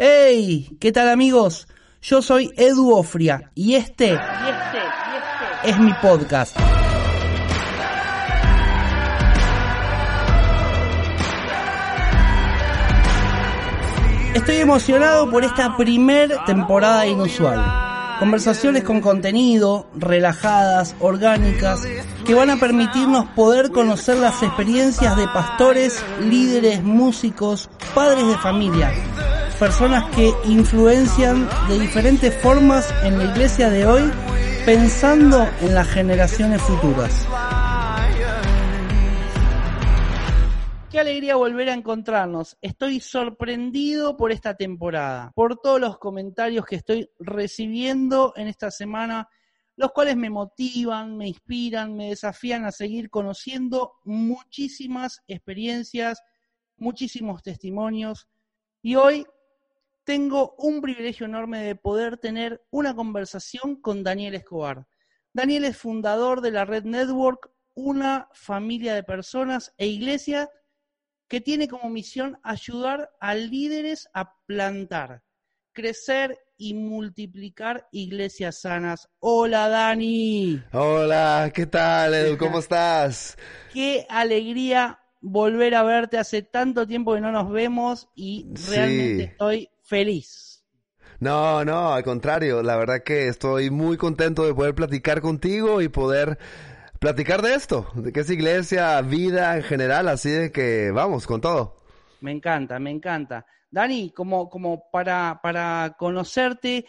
¡Hey! ¿Qué tal amigos? Yo soy Edu Ofria y este, y este, y este es mi podcast. Estoy emocionado por esta primer temporada inusual. Conversaciones con contenido, relajadas, orgánicas, que van a permitirnos poder conocer las experiencias de pastores, líderes, músicos, padres de familia, personas que influencian de diferentes formas en la iglesia de hoy, pensando en las generaciones futuras. Qué alegría volver a encontrarnos. Estoy sorprendido por esta temporada, por todos los comentarios que estoy recibiendo en esta semana, los cuales me motivan, me inspiran, me desafían a seguir conociendo muchísimas experiencias, muchísimos testimonios. Y hoy tengo un privilegio enorme de poder tener una conversación con Daniel Escobar. Daniel es fundador de la Red Network, una familia de personas e iglesias que tiene como misión ayudar a líderes a plantar, crecer y multiplicar iglesias sanas. Hola Dani. Hola, ¿qué tal Edu? ¿Cómo estás? Qué alegría volver a verte. Hace tanto tiempo que no nos vemos y realmente estoy feliz. No, no, al contrario, la verdad que estoy muy contento de poder platicar contigo y poder platicar de esto, de qué es iglesia, vida en general, así de que vamos con todo. Me encanta, me encanta. Dani, como, como para, para conocerte,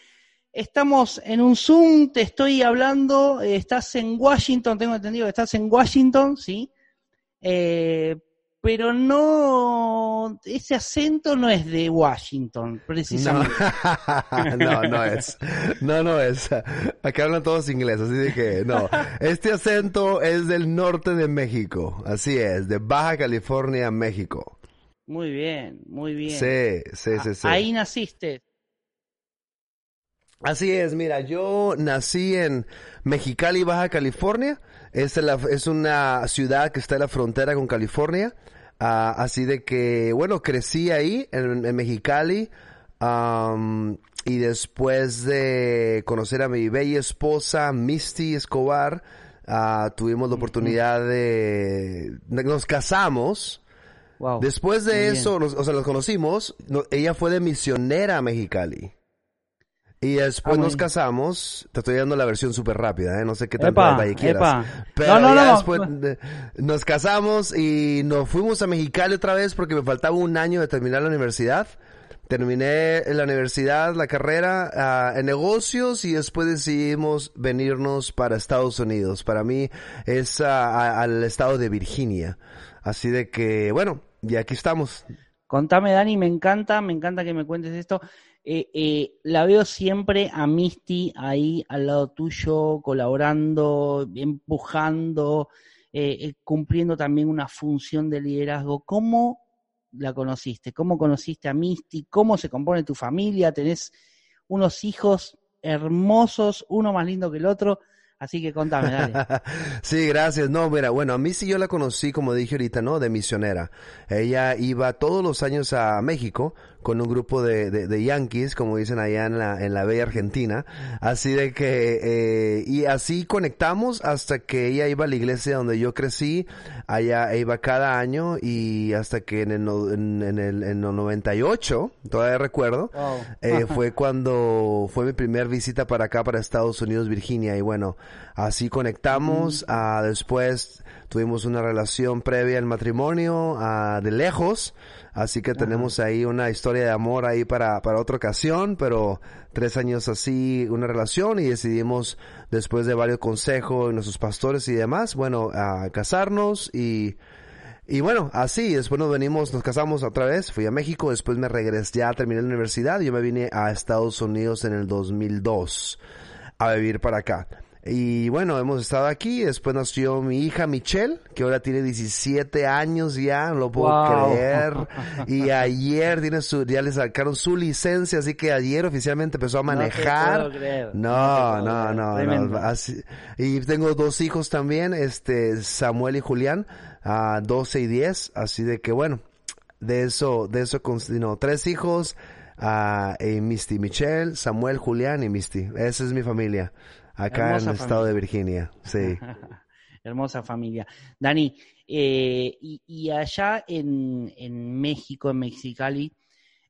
estamos en un Zoom, te estoy hablando, eh, estás en Washington, tengo entendido que estás en Washington, ¿sí? Eh, pero no, ese acento no es de Washington, precisamente. No, no, es. No, no es. Acá hablan todos inglés, así de que no. Este acento es del norte de México, así es, de Baja California, México. Muy bien, muy bien. Sí, sí, sí, sí. Ahí naciste. Así es, mira, yo nací en Mexicali, Baja California. Es, es una ciudad que está en la frontera con California. Ah, así de que, bueno, crecí ahí en, Mexicali. y después de conocer a mi bella esposa, Misty Escobar, uh, tuvimos la oportunidad de... Nos casamos. Después de eso, o sea, nos conocimos. ella fue de misionera a Mexicali. Y después ah, nos casamos, te estoy dando la versión súper rápida, ¿eh? no sé qué tanto detalle quieras. Pero no, ya después nos casamos y nos fuimos a Mexicali otra vez porque me faltaba un año de terminar la universidad. Terminé en la universidad la carrera ah, en negocios y después decidimos venirnos para Estados Unidos. Para mí es ah, al estado de Virginia. Así de que, bueno, y aquí estamos. Contame, Dani, me encanta, me encanta que me cuentes esto. Eh, eh, la veo siempre a Misty ahí al lado tuyo, colaborando, empujando, eh, cumpliendo también una función de liderazgo. ¿Cómo la conociste? ¿Cómo conociste a Misty? ¿Cómo se compone tu familia? ¿Tenés unos hijos hermosos, uno más lindo que el otro? Así que contame, dale. sí, gracias. No, mira, bueno, a mí yo la conocí, como dije ahorita, ¿no? De misionera. Ella iba todos los años a México con un grupo de, de, yankees, como dicen allá en la, en la bella Argentina. Así de que, eh, y así conectamos hasta que ella iba a la iglesia donde yo crecí. Allá iba cada año y hasta que en el, en, el, en el 98, todavía recuerdo, eh, fue cuando fue mi primera visita para acá, para Estados Unidos, Virginia. Y bueno, así conectamos. a después tuvimos una relación previa al matrimonio, a de lejos. Así que tenemos ahí una historia de amor ahí para, para otra ocasión, pero tres años así, una relación y decidimos, después de varios consejos de nuestros pastores y demás, bueno, a casarnos y, y bueno, así, después nos venimos, nos casamos otra vez, fui a México, después me regresé, ya terminé la universidad, yo me vine a Estados Unidos en el 2002 a vivir para acá. Y bueno, hemos estado aquí. Después nació mi hija Michelle, que ahora tiene 17 años ya, no lo puedo creer. Y ayer tiene su, ya le sacaron su licencia, así que ayer oficialmente empezó a manejar. No, no, no, no, y tengo dos hijos también, este, Samuel y Julián, a 12 y 10. Así de que bueno, de eso, de eso, no, tres hijos a Misty, Michelle, Samuel, Julián y Misty. Esa es mi familia, acá en el estado de Virginia, sí. Hermosa familia. Dani, eh, y, allá en, en, México, en Mexicali,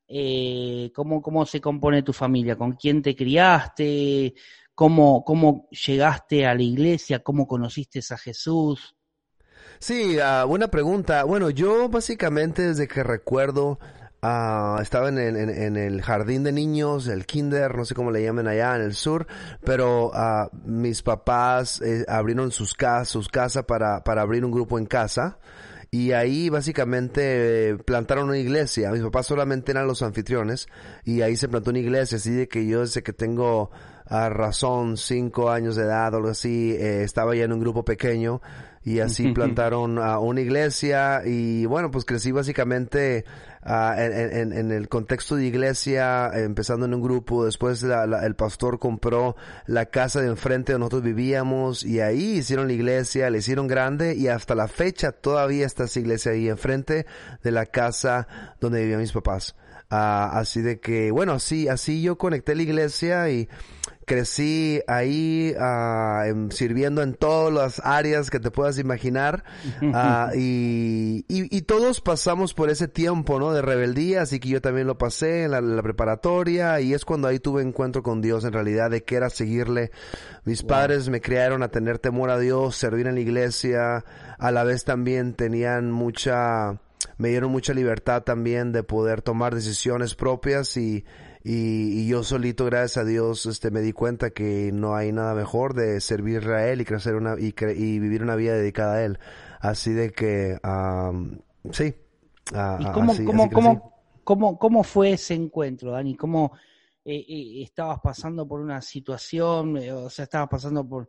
eh, ¿cómo, ¿cómo se compone tu familia? ¿Con quién te criaste? ¿Cómo, ¿Cómo llegaste a la iglesia? ¿Cómo conociste a Jesús? Sí, uh, buena pregunta. Bueno, yo básicamente desde que recuerdo Uh, estaba en, en, el jardín de niños, el kinder, no sé cómo le llaman allá en el sur, pero uh, mis papás eh, abrieron sus casas, sus casas para, para abrir un grupo en casa. Y ahí básicamente plantaron una iglesia. Mis papás solamente eran los anfitriones y ahí se plantó una iglesia. Así de que yo desde que tengo a razón, cinco años de edad o algo así, eh, estaba ya en un grupo pequeño y así plantaron a una iglesia y bueno, pues crecí básicamente uh, en, en, el contexto de iglesia, empezando en un grupo, después el pastor compró la casa de enfrente donde nosotros vivíamos y ahí hicieron la iglesia, le hicieron grande y hasta la fecha todavía está esa iglesia ahí enfrente de la casa donde vivían mis papás. Uh, así de que, bueno, así, así yo conecté la iglesia y crecí ahí uh, sirviendo en todas las áreas que te puedas imaginar uh, y, y, y, todos pasamos por ese tiempo, ¿no? De rebeldía, así que yo también lo pasé en la, la, preparatoria y es cuando ahí tuve encuentro con Dios en realidad de que era seguirle. Mis padres me criaron a tener temor a Dios, servir en la iglesia, a la vez también tenían mucha me dieron mucha libertad también de poder tomar decisiones propias y, y, yo solito, gracias a Dios, este, me di cuenta que no hay nada mejor de servir a Él y crecer una, y, y vivir una vida dedicada a Él. Así de que, sí. ¿Y cómo, cómo, cómo, cómo, cómo, fue ese encuentro, Dani? ¿Cómo eh, eh, estabas pasando por una situación? Eh, o sea, estabas pasando por...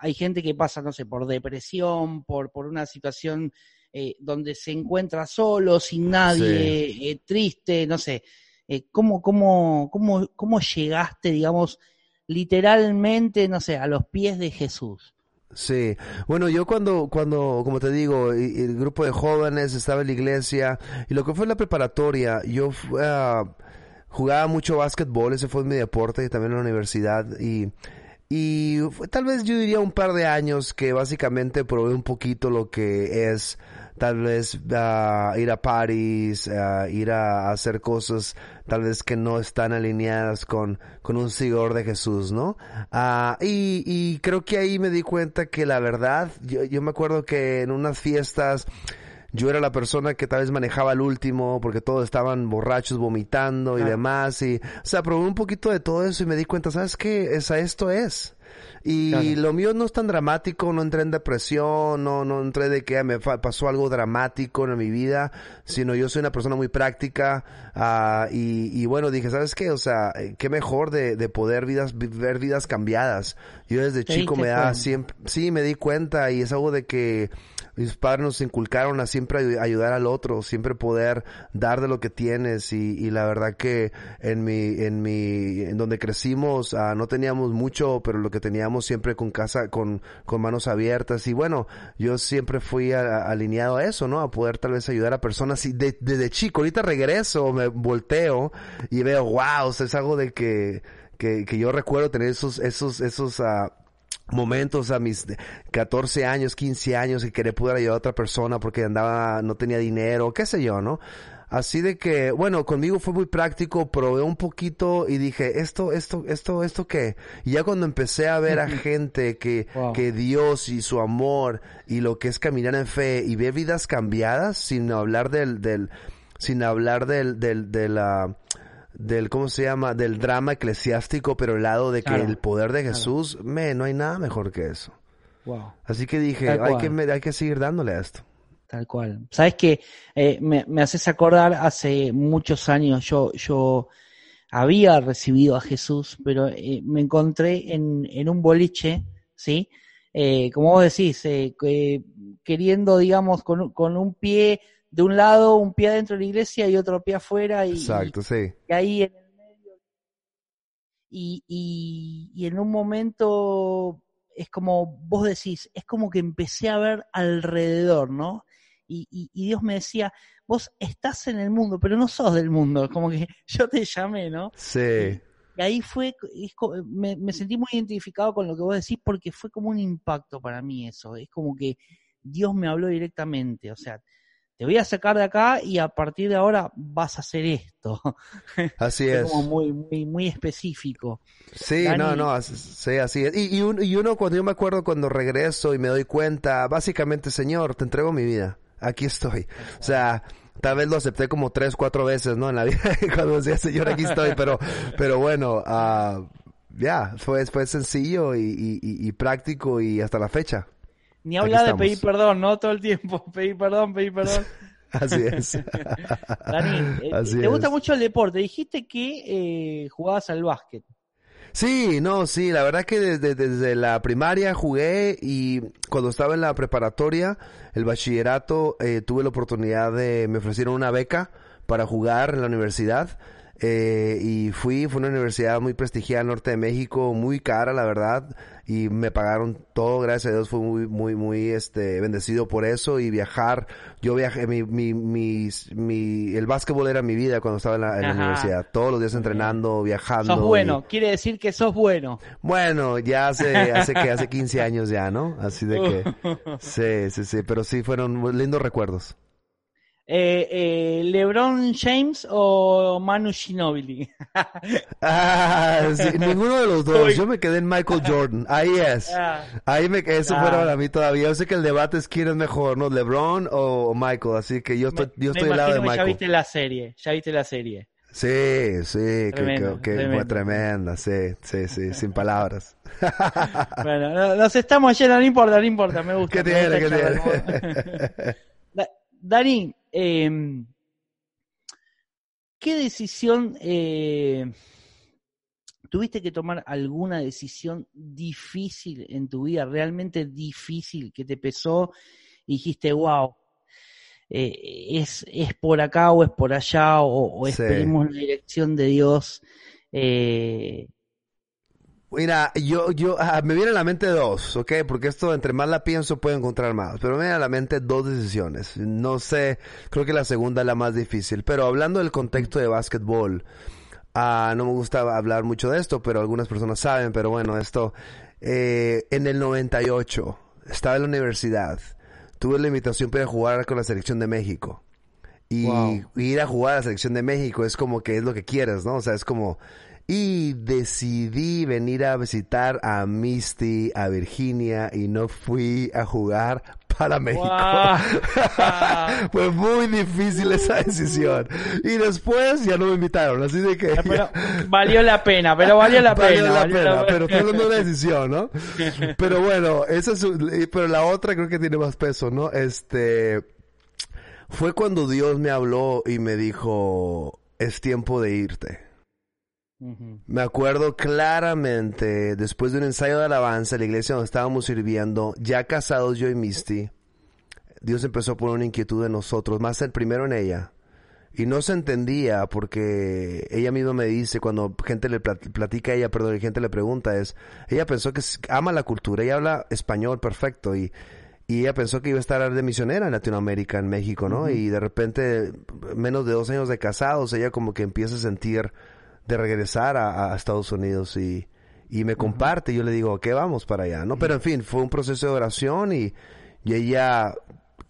hay gente que pasa, no sé, por depresión, por, por una situación eh, donde se encuentra solo, sin nadie, eh, triste, no sé. Eh, ¿cómo, cómo, cómo, ¿Cómo llegaste, digamos, literalmente, no sé, a los pies de Jesús? Sí, bueno, yo cuando, cuando, como te digo, el grupo de jóvenes estaba en la iglesia y lo que fue la preparatoria, yo jugaba mucho básquetbol, ese fue mi deporte y también en la universidad y y tal vez yo diría un par de años que básicamente probé un poquito lo que es tal vez uh, ir a París, uh, ir a, hacer cosas tal vez que no están alineadas con, con un seguidor de Jesús, ¿no? Uh, y, y creo que ahí me di cuenta que la verdad, yo, yo me acuerdo que en unas fiestas, yo era la persona que tal vez manejaba el último porque todos estaban borrachos vomitando y demás y o sea probé un poquito de todo eso y me di cuenta sabes qué esa esto es y lo mío no es tan dramático, no entré en depresión, no, no entré de que me pasó algo dramático en mi vida, sino yo soy una persona muy práctica uh, y, y, bueno, dije, ¿sabes qué? O sea, eh, qué mejor de, de poder vidas, ver vidas cambiadas. Yo desde chico me da siempre, sí, me di cuenta y es algo de que mis padres nos inculcaron a siempre ayudar al otro, siempre poder dar de lo que tienes y, y la verdad que en mi, en mi, en donde crecimos uh, no teníamos mucho, pero lo que teníamos siempre con casa, con, con manos abiertas y bueno, yo siempre fui alineado a eso, ¿no? A poder tal vez ayudar a personas y de, desde chico, ahorita regreso, me volteo y veo, wow, o sea, es algo de que, que, que yo recuerdo tener esos, esos, esos, uh, momentos a mis 14 años, 15 años que quería poder ayudar a otra persona porque andaba, no tenía dinero, qué sé yo, ¿no? Así de que, bueno, conmigo fue muy práctico, probé un poquito y dije, esto, esto, esto, esto qué. Y ya cuando empecé a ver a gente que, que Dios y su amor y lo que es caminar en fe y ver vidas cambiadas sin hablar del, del, sin hablar del, del, de la, del, ¿cómo se llama? Del drama eclesiástico, pero el lado de que el poder de Jesús, me, no hay nada mejor que eso. Wow. Así que dije, hay que, hay que seguir dándole a esto. Tal cual. Sabes que eh, me, me, haces acordar hace muchos años yo, yo había recibido a Jesús, pero eh, me encontré en, en, un boliche, ¿sí? Eh, como vos decís, eh, queriendo, digamos, con, con un pie de un lado, un pie adentro de la iglesia y otro pie afuera. Y, Exacto, sí. Y ahí en el medio. Y, y, y en un momento es como vos decís, es como que empecé a ver alrededor, ¿no? Y, y, Dios me decía, vos estás en el mundo, pero no sos del mundo, como que yo te llamé, ¿no? Sí. Y ahí fue, me, me, sentí muy identificado con lo que vos decís porque fue como un impacto para mí eso. Es como que Dios me habló directamente, o sea, te voy a sacar de acá y a partir de ahora vas a hacer esto. Así es. Como muy, muy, muy específico. Sí, no, no, sí, así es. Y, y, uno, cuando yo me acuerdo cuando regreso y me doy cuenta, básicamente, Señor, te entrego mi vida. Aquí estoy. O sea, tal vez lo acepté como tres, cuatro veces, ¿no? En la vida, cuando decía, Señor, aquí estoy, pero, pero bueno, uh, ya, fue, fue sencillo y práctico y hasta la fecha. Ni habla de pedir perdón, ¿no? Todo el tiempo, pedir perdón, pedir perdón. Así es. Dani, eh, te gusta mucho el deporte. Dijiste que eh, jugabas al básquet. Sí, no, sí, la verdad que desde, desde, la primaria jugué y cuando estaba en la preparatoria, el bachillerato, eh, tuve la oportunidad de, me ofrecieron una beca para jugar en la universidad eh, y fui, fue una universidad muy prestigiada Norte de México, muy cara, la verdad, y me pagaron todo, gracias a Dios, fui muy, muy, muy, este, bendecido por eso y viajar. Yo viajé, mi, mi, mi, mi el básquetbol era mi vida cuando estaba en la, universidad, todos los días entrenando, viajando. Sos bueno, quiere decir que sos bueno. Bueno, ya hace, hace que, hace 15 años ya, ¿no? Así de que, sí, sí, sí, pero sí fueron lindos recuerdos. Eh, eh, LeBron James o Manu Ginobili. ah, ninguno de los dos. Yo me quedé en Michael Jordan. Ahí es. Ah. Ahí me eso fuera para mí todavía. Yo sé que el debate es quién es mejor, ¿no? LeBron o Michael. Así que yo estoy, yo estoy del lado de Michael. Ya viste la serie. Ya viste la serie. Sí, sí, que, que, fue tremenda, sí, sí, sí, sin palabras. bueno, nos estamos yendo, no importa, no importa, me gusta. ¿Qué tiene, qué tiene? Dani, eh, ¿qué decisión eh, tuviste que tomar alguna decisión difícil en tu vida, realmente difícil, que te pesó y dijiste, wow, eh, es, es por acá o es por allá o, o la dirección de Dios? Eh, Mira, yo, yo, ah, me viene a la mente dos, ¿ok? Porque esto, entre más la pienso, puedo encontrar más. Pero me viene a la mente dos decisiones. No sé, creo que la segunda es la más difícil. Pero hablando del contexto de básquetbol, ah, no me gusta hablar mucho de esto, pero algunas personas saben. Pero bueno, esto, eh, en el 98, estaba en la universidad. Tuve la invitación para jugar con la selección de México. Y ir a jugar a la selección de México es como que es lo que quieres, ¿no? O sea, es como y decidí venir a visitar a Misty, a Virginia y no fui a jugar para México. Fue muy difícil esa decisión. Y después ya no me invitaron, así de que... valió la pena, pero valió la pena. la pena, pero fue una decisión, ¿no? Pero bueno, esa es, pero la otra creo que tiene más peso, ¿no? Este, fue cuando Dios me habló y me dijo, es tiempo de irte. Me acuerdo claramente, después de un ensayo de alabanza, la iglesia donde estábamos sirviendo, ya casados yo y Misty, Dios empezó a poner una inquietud en nosotros, más el primero en ella. Y no se entendía porque ella misma me dice, cuando gente le platica a ella, perdón, y gente le pregunta, es, ella pensó que ama la cultura, ella habla español perfecto y, y ella pensó que iba a estar de misionera en Latinoamérica, en México, ¿no? Y de repente, menos de dos años de casados, ella como que empieza a sentir de regresar a, Estados Unidos y, y me comparte. Yo le digo, ¿qué vamos para allá? ¿no? Pero en fin, fue un proceso de oración y, y ella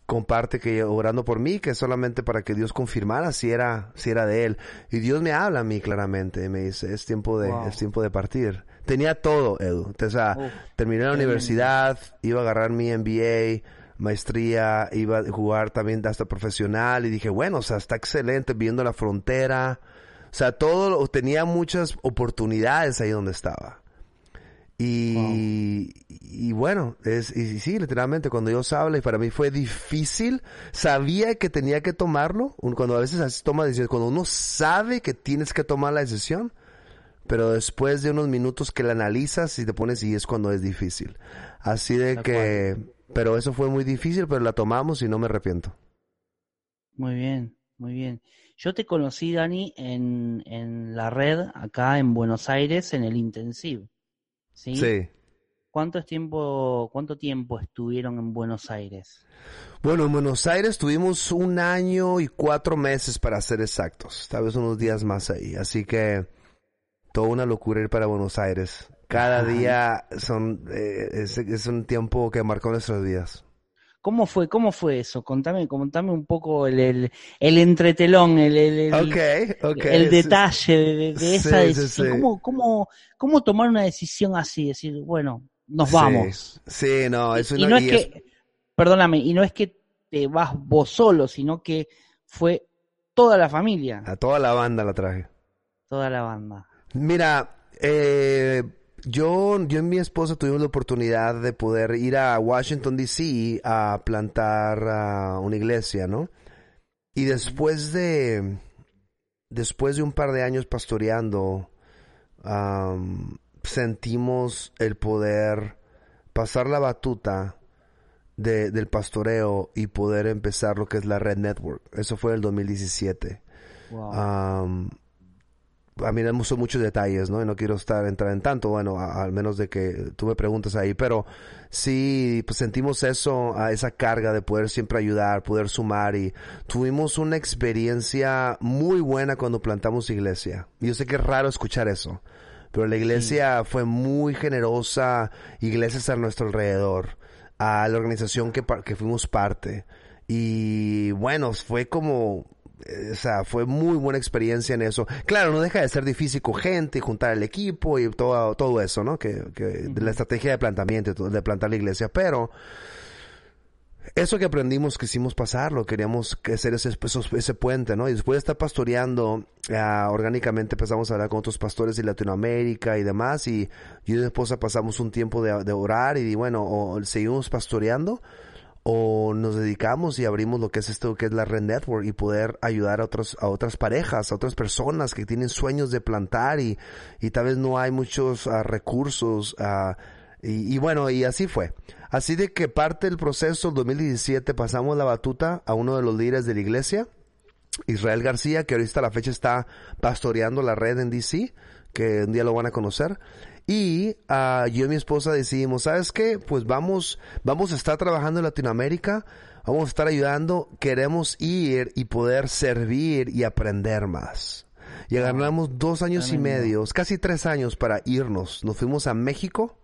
comparte que orando por mí, que solamente para que Dios confirmara si era, si era de él. Y Dios me habla a mí claramente, me dice, es tiempo de, es tiempo de partir. Tenía todo, Edu. O sea, terminé la universidad, iba a agarrar mi MBA, maestría, iba a jugar también hasta profesional y dije, bueno, o sea, está excelente viendo la frontera, sea, todo, tenía muchas oportunidades ahí donde estaba. Y, y bueno, es, y sí, literalmente cuando Dios habla y para mí fue difícil, sabía que tenía que tomarlo, cuando a veces toma decisiones, cuando uno sabe que tienes que tomar la decisión, pero después de unos minutos que la analizas y te pones y es cuando es difícil. Así de que, pero eso fue muy difícil, pero la tomamos y no me arrepiento. Muy bien, muy bien. Yo te conocí, Dani, en, en la red acá en Buenos Aires, en el Intensive. ¿sí? Sí. ¿cuánto tiempo, cuánto tiempo estuvieron en Buenos Aires? Bueno, en Buenos Aires tuvimos un año y cuatro meses para ser exactos, tal vez unos días más ahí, así que toda una locura ir para Buenos Aires. Cada día son eh, es, es un tiempo que marcó nuestras vidas. ¿Cómo fue, cómo fue eso? Contame, contame un poco el, el, el entretelón, el, el, okay, okay. el detalle de, de esa sí, decisión. Sí, sí. ¿Cómo, cómo, ¿Cómo tomar una decisión así? Decir, bueno, nos vamos. Sí, no, es una, y no es que, es... perdóname, y no es que te vas vos solo, sino que fue toda la familia. A toda la banda la traje. Toda la banda. Mira, eh, yo, yo y mi esposa tuvimos la oportunidad de poder ir a Washington, D.C. a plantar uh, una iglesia, ¿no? Y después de, después de un par de años pastoreando, um, sentimos el poder pasar la batuta de, del pastoreo y poder empezar lo que es la Red Network. Eso fue el 2017. Wow. Um, a mí me son muchos detalles, ¿no? Y no quiero estar entrar en tanto, bueno, a, al menos de que tú me preguntes ahí, pero sí, pues sentimos eso, a esa carga de poder siempre ayudar, poder sumar y tuvimos una experiencia muy buena cuando plantamos iglesia. Yo sé que es raro escuchar eso, pero la iglesia sí. fue muy generosa, iglesias a nuestro alrededor, a la organización que, que fuimos parte. Y bueno, fue como o sea, fue muy buena experiencia en eso. Claro, no deja de ser difícil con gente y juntar el equipo y todo, todo eso, ¿no? Que, que de la estrategia de plantamiento, de plantar la iglesia, pero eso que aprendimos quisimos pasarlo, queríamos hacer ese, ese puente, ¿no? Y después de estar pastoreando uh, orgánicamente empezamos a hablar con otros pastores de Latinoamérica y demás y yo y mi esposa pasamos un tiempo de, de orar y bueno, o seguimos pastoreando o nos dedicamos y abrimos lo que es esto que es la Red Network y poder ayudar a otros a otras parejas, a otras personas que tienen sueños de plantar y, y tal vez no hay muchos uh, recursos uh, y, y, bueno, y así fue. Así de que parte del proceso, 2017, pasamos la batuta a uno de los líderes de la iglesia, Israel García, que ahorita a la fecha está pastoreando la red en DC, que un día lo van a conocer. Y uh, yo y mi esposa decidimos, ¿sabes qué? Pues vamos, vamos a estar trabajando en Latinoamérica, vamos a estar ayudando, queremos ir y poder servir y aprender más. Y agarramos dos años y medio, casi tres años para irnos. Nos fuimos a México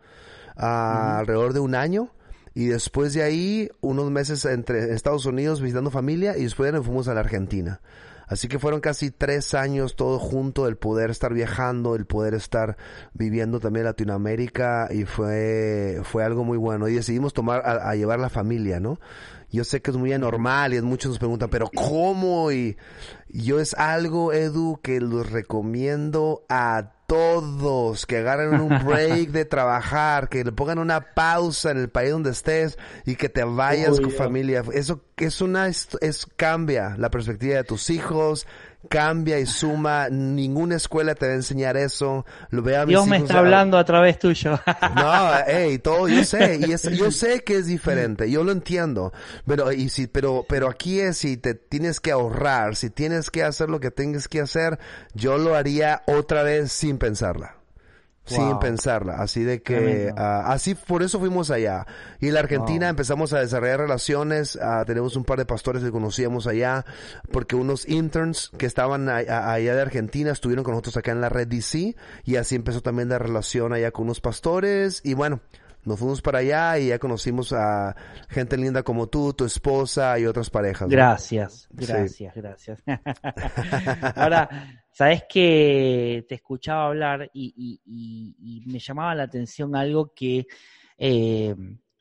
uh, uh -huh. alrededor de un año. Y después de ahí, unos meses entre Estados Unidos visitando familia y después nos fuimos a la Argentina. Así que fueron casi tres años todo junto, el poder estar viajando, el poder estar viviendo también Latinoamérica y fue, fue algo muy bueno. Y decidimos tomar a, a llevar la familia, ¿no? Yo sé que es muy anormal y muchos nos preguntan, pero ¿cómo? Y yo es algo, Edu, que los recomiendo a todos que agarren un break de trabajar, que le pongan una pausa en el país donde estés y que te vayas con familia. Eso es una, es, es cambia la perspectiva de tus hijos, cambia y suma. Ninguna escuela te va a enseñar eso. Lo veo a Dios me está hablando a través tuyo. no, hey, todo, yo sé, y es, yo sé que es diferente, yo lo entiendo. Pero, y si, pero, pero aquí es si te tienes que ahorrar, si tienes que hacer lo que tengas que hacer, yo lo haría otra vez sin pensarla. Wow. sin pensarla. Así de que, uh, así por eso fuimos allá. Y en la Argentina wow. empezamos a desarrollar relaciones. Uh, tenemos un par de pastores que conocíamos allá, porque unos interns que estaban a, a, allá de Argentina estuvieron con nosotros acá en la red DC. Y así empezó también la relación allá con unos pastores. Y bueno, nos fuimos para allá y ya conocimos a gente linda como tú, tu esposa y otras parejas. ¿no? Gracias, gracias, sí. gracias. Ahora, sabes que te escuchaba hablar y, me llamaba la atención algo que eh,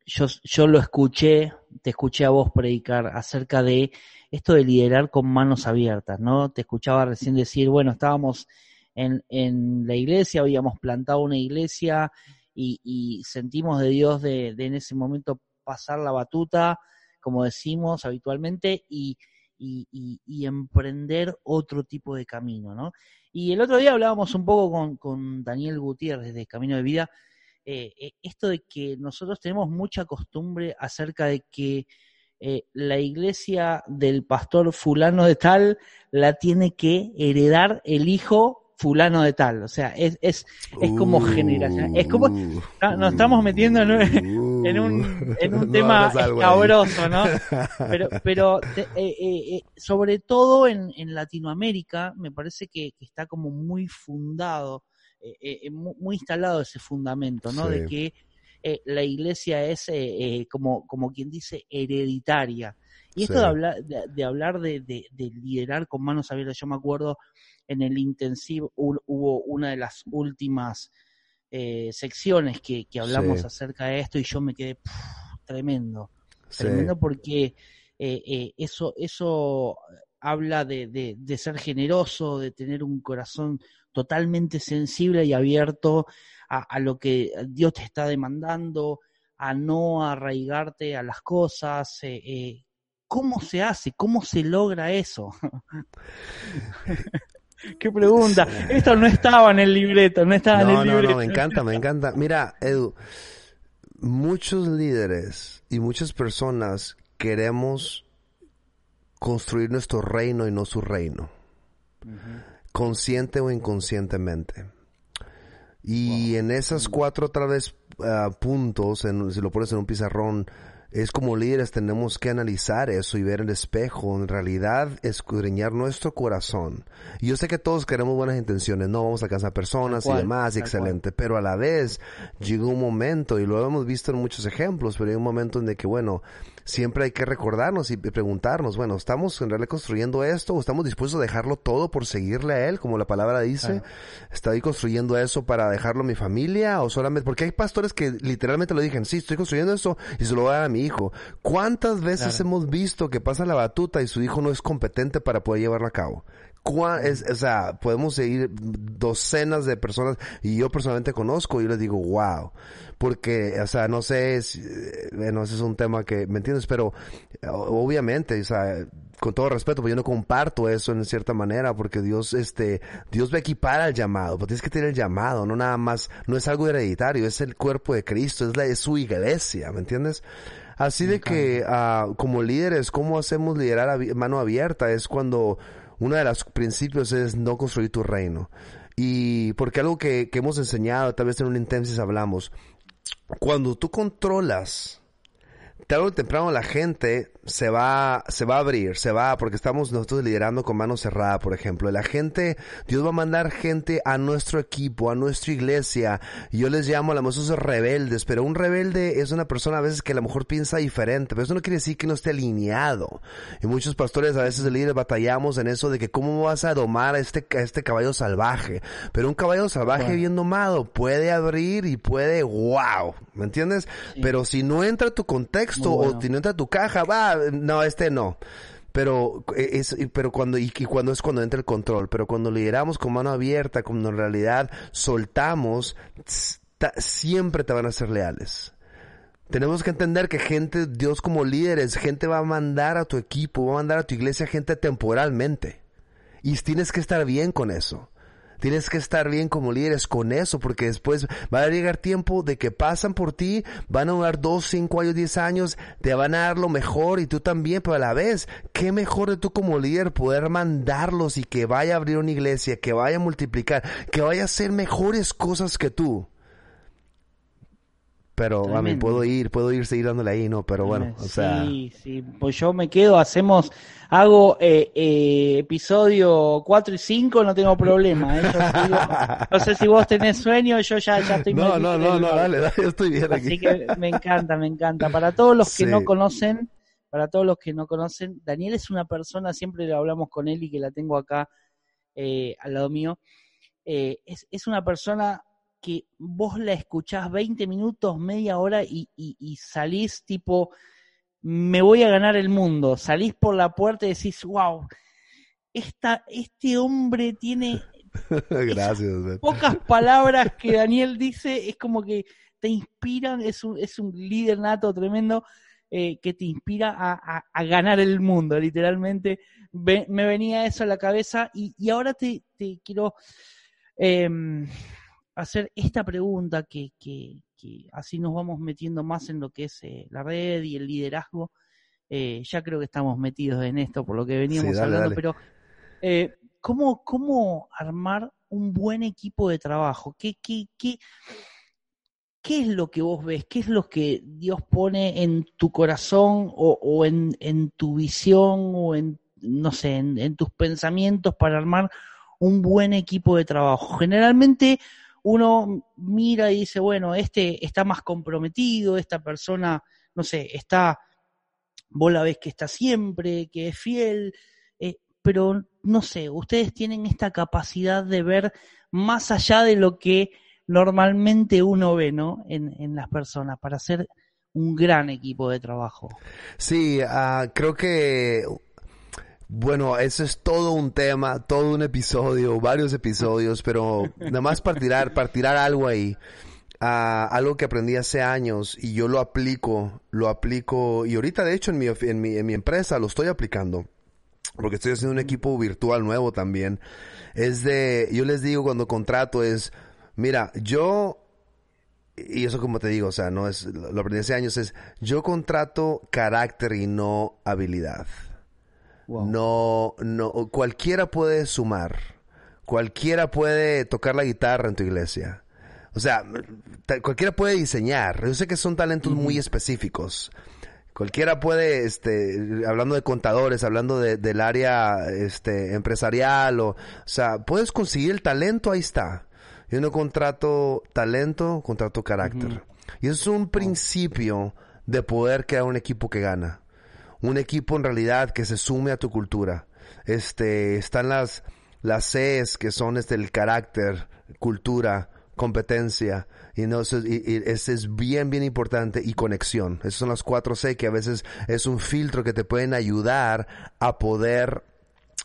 yo, yo lo escuché, te escuché a vos predicar acerca de esto de liderar con manos abiertas, ¿no? Te escuchaba recién decir, bueno, estábamos en, en la iglesia, habíamos plantado una iglesia y, y sentimos de Dios de, de, en ese momento pasar la batuta, como decimos habitualmente, y, y, emprender otro tipo de camino, ¿no? Y el otro día hablábamos un poco con, con Daniel Gutiérrez de Camino de Vida, eh, eh, esto de que nosotros tenemos mucha costumbre acerca de que eh, la iglesia del pastor fulano de tal la tiene que heredar el hijo fulano de tal. O sea, es, es, es como generación. Es como, uh, nos estamos metiendo en un, en un, en un tema escabroso, ¿no? Pero, pero eh, eh, eh, sobre todo en, en Latinoamérica, me parece que, está como muy fundado, muy, instalado ese fundamento, ¿no? De que la iglesia es como, como quien dice hereditaria. Y esto de hablar, de, hablar de, de, liderar con manos abiertas, yo me acuerdo en el intensivo hubo una de las últimas eh, secciones que, hablamos acerca de esto y yo me quedé tremendo, tremendo porque eh, eh, eso, eso habla de, de, ser generoso, de tener un corazón totalmente sensible y abierto a, a, lo que Dios te está demandando, a no arraigarte a las cosas. ¿Cómo se hace? ¿Cómo se logra eso? Qué pregunta. Esto no estaba en el libreto, no estaba en el libreto. No, no, me encanta, me encanta. Mira, Edu, muchos líderes y muchas personas queremos construir nuestro reino y no su reino. Consciente o inconscientemente. Y en esas cuatro otra vez ah, puntos, en, si lo pones en un pizarrón, es como líderes tenemos que analizar eso y ver el espejo, en realidad escudriñar nuestro corazón. Yo sé que todos queremos buenas intenciones, no vamos a alcanzar personas y demás, excelente, pero a la vez llega un momento, y lo hemos visto en muchos ejemplos, pero hay un momento en que, bueno, siempre hay que recordarnos y preguntarnos, bueno, ¿estamos en realidad construyendo esto o estamos dispuestos a dejarlo todo por seguirle a Él, como la palabra dice? ¿Estoy construyendo eso para dejarlo a mi familia o solamente? Porque hay pastores que literalmente lo dicen, sí, estoy construyendo eso y se lo voy a dar a mi hijo. ¿Cuántas veces hemos visto que pasa la batuta y su hijo no es competente para poder llevarlo a cabo? Es, o sea, podemos seguir docenas de personas y yo personalmente conozco y yo les digo, wow porque, o sea, no sé, si, eh, bueno, ese es un tema que, ¿me entiendes? Pero obviamente, o sea, con todo respeto, pues yo no comparto eso en cierta manera, porque Dios, este, Dios va a equipar al llamado, pero tienes que tener el llamado, no nada más, no es algo hereditario, es el cuerpo de Cristo, es, la, es su iglesia, ¿me entiendes? Así de que, uh, como líderes, ¿cómo hacemos liderar a mano abierta? Es cuando uno de los principios es no construir tu reino. Y porque algo que, que hemos enseñado, tal vez en un intensis hablamos, cuando tú controlas tarde o temprano la gente se va, se va a abrir, se va, porque estamos nosotros liderando con mano cerrada, por ejemplo. La gente, Dios va a mandar gente a nuestro equipo, a nuestra iglesia. Yo les llamo a los esos rebeldes, pero un rebelde es una persona a veces que a lo mejor piensa diferente, pero eso no quiere decir que no esté alineado. Y muchos pastores a veces líderes batallamos en eso de que cómo vas a domar a este, a este caballo salvaje. Pero un caballo salvaje bien domado puede abrir y puede, wow, ¿me entiendes? Pero si no entra tu contexto, o si no entra tu caja, va, no, este no. Pero e, es, pero cuando, y, cuando es cuando entra el control, pero cuando lideramos con mano abierta, cuando en realidad soltamos, siempre te van a ser leales. Tenemos que entender que gente, Dios como líderes, gente va a mandar a tu equipo, va a mandar a tu iglesia gente temporalmente. Y tienes que estar bien con eso. Tienes que estar bien como líderes con eso, porque después va a llegar tiempo de que pasan por ti, van a durar dos, cinco años, diez años, te van a dar lo mejor y tú también, pero a la vez, qué mejor de tú como líder poder mandarlos y que vaya a abrir una iglesia, que vaya a multiplicar, que vaya a hacer mejores cosas que tú pero a mí puedo ir, puedo ir seguir dándole ahí, ¿no? Pero bueno, o sea... Sí, sí, pues yo me quedo, hacemos, hago eh, eh, episodio 4 y 5, no tengo problema. ¿eh? no sé si vos tenés sueño, yo ya, ya estoy... No, no, no, no, dale, dale, yo estoy bien aquí. Así que me encanta, me encanta. Para todos los que no conocen, para todos los que no conocen, Daniel es una persona, siempre le hablamos con él y que la tengo acá eh, al lado mío, es, es una persona que vos la escuchás 20 minutos, media hora y, y, salís tipo, me voy a ganar el mundo. Salís por la puerta y decís, wow, esta, este hombre tiene... Gracias. Pocas palabras que Daniel dice, es como que te inspiran, es un, es un líder nato tremendo. Eh, que te inspira a, a, ganar el mundo, literalmente. me venía eso a la cabeza y, y ahora te, te quiero eh, hacer esta pregunta que, que, así nos vamos metiendo más en lo que es eh, la red y el liderazgo. Eh, ya creo que estamos metidos en esto por lo que veníamos hablando, pero eh, ¿cómo, ¿cómo armar un buen equipo de trabajo? ¿Qué, qué, qué, qué es lo que vos ves? ¿Qué es lo que Dios pone en tu corazón o, en, tu visión o en, no sé, en, tus pensamientos para armar un buen equipo de trabajo? Generalmente uno mira y dice, bueno, este está más comprometido, esta persona, no sé, está, vos la ves que está siempre, que es fiel, eh, pero no sé, ustedes tienen esta capacidad de ver más allá de lo que normalmente uno ve, ¿no? En, en las personas para hacer un gran equipo de trabajo. Sí, uh, creo que bueno, eso es todo un tema, todo un episodio, varios episodios, pero nada más para tirar, para tirar algo ahí. Uh, algo que aprendí hace años y yo lo aplico, lo aplico y ahorita de hecho en mi, en mi, en mi empresa lo estoy aplicando porque estoy haciendo un equipo virtual nuevo también. Es de, yo les digo cuando contrato es, Mira, yo, y eso como te digo, o sea, no es, lo aprendí hace años, es, yo contrato carácter y no habilidad. No, no, cualquiera puede sumar, cualquiera puede tocar la guitarra en tu iglesia. O sea, cualquiera puede diseñar. Yo sé que son talentos muy específicos. Cualquiera puede, este, hablando de contadores, hablando del área, este, empresarial, o, o sea, puedes conseguir el talento, ahí está. Yo no contrato talento, contrato carácter. Y eso es un principio de poder crear un equipo que gana. Un equipo en realidad que se sume a tu cultura. Este, están las, las Cs que son este, el carácter, cultura, competencia. Y, no, eso, y, ese es bien, bien importante. Y conexión. Esas son las cuatro C que a veces es un filtro que te pueden ayudar a poder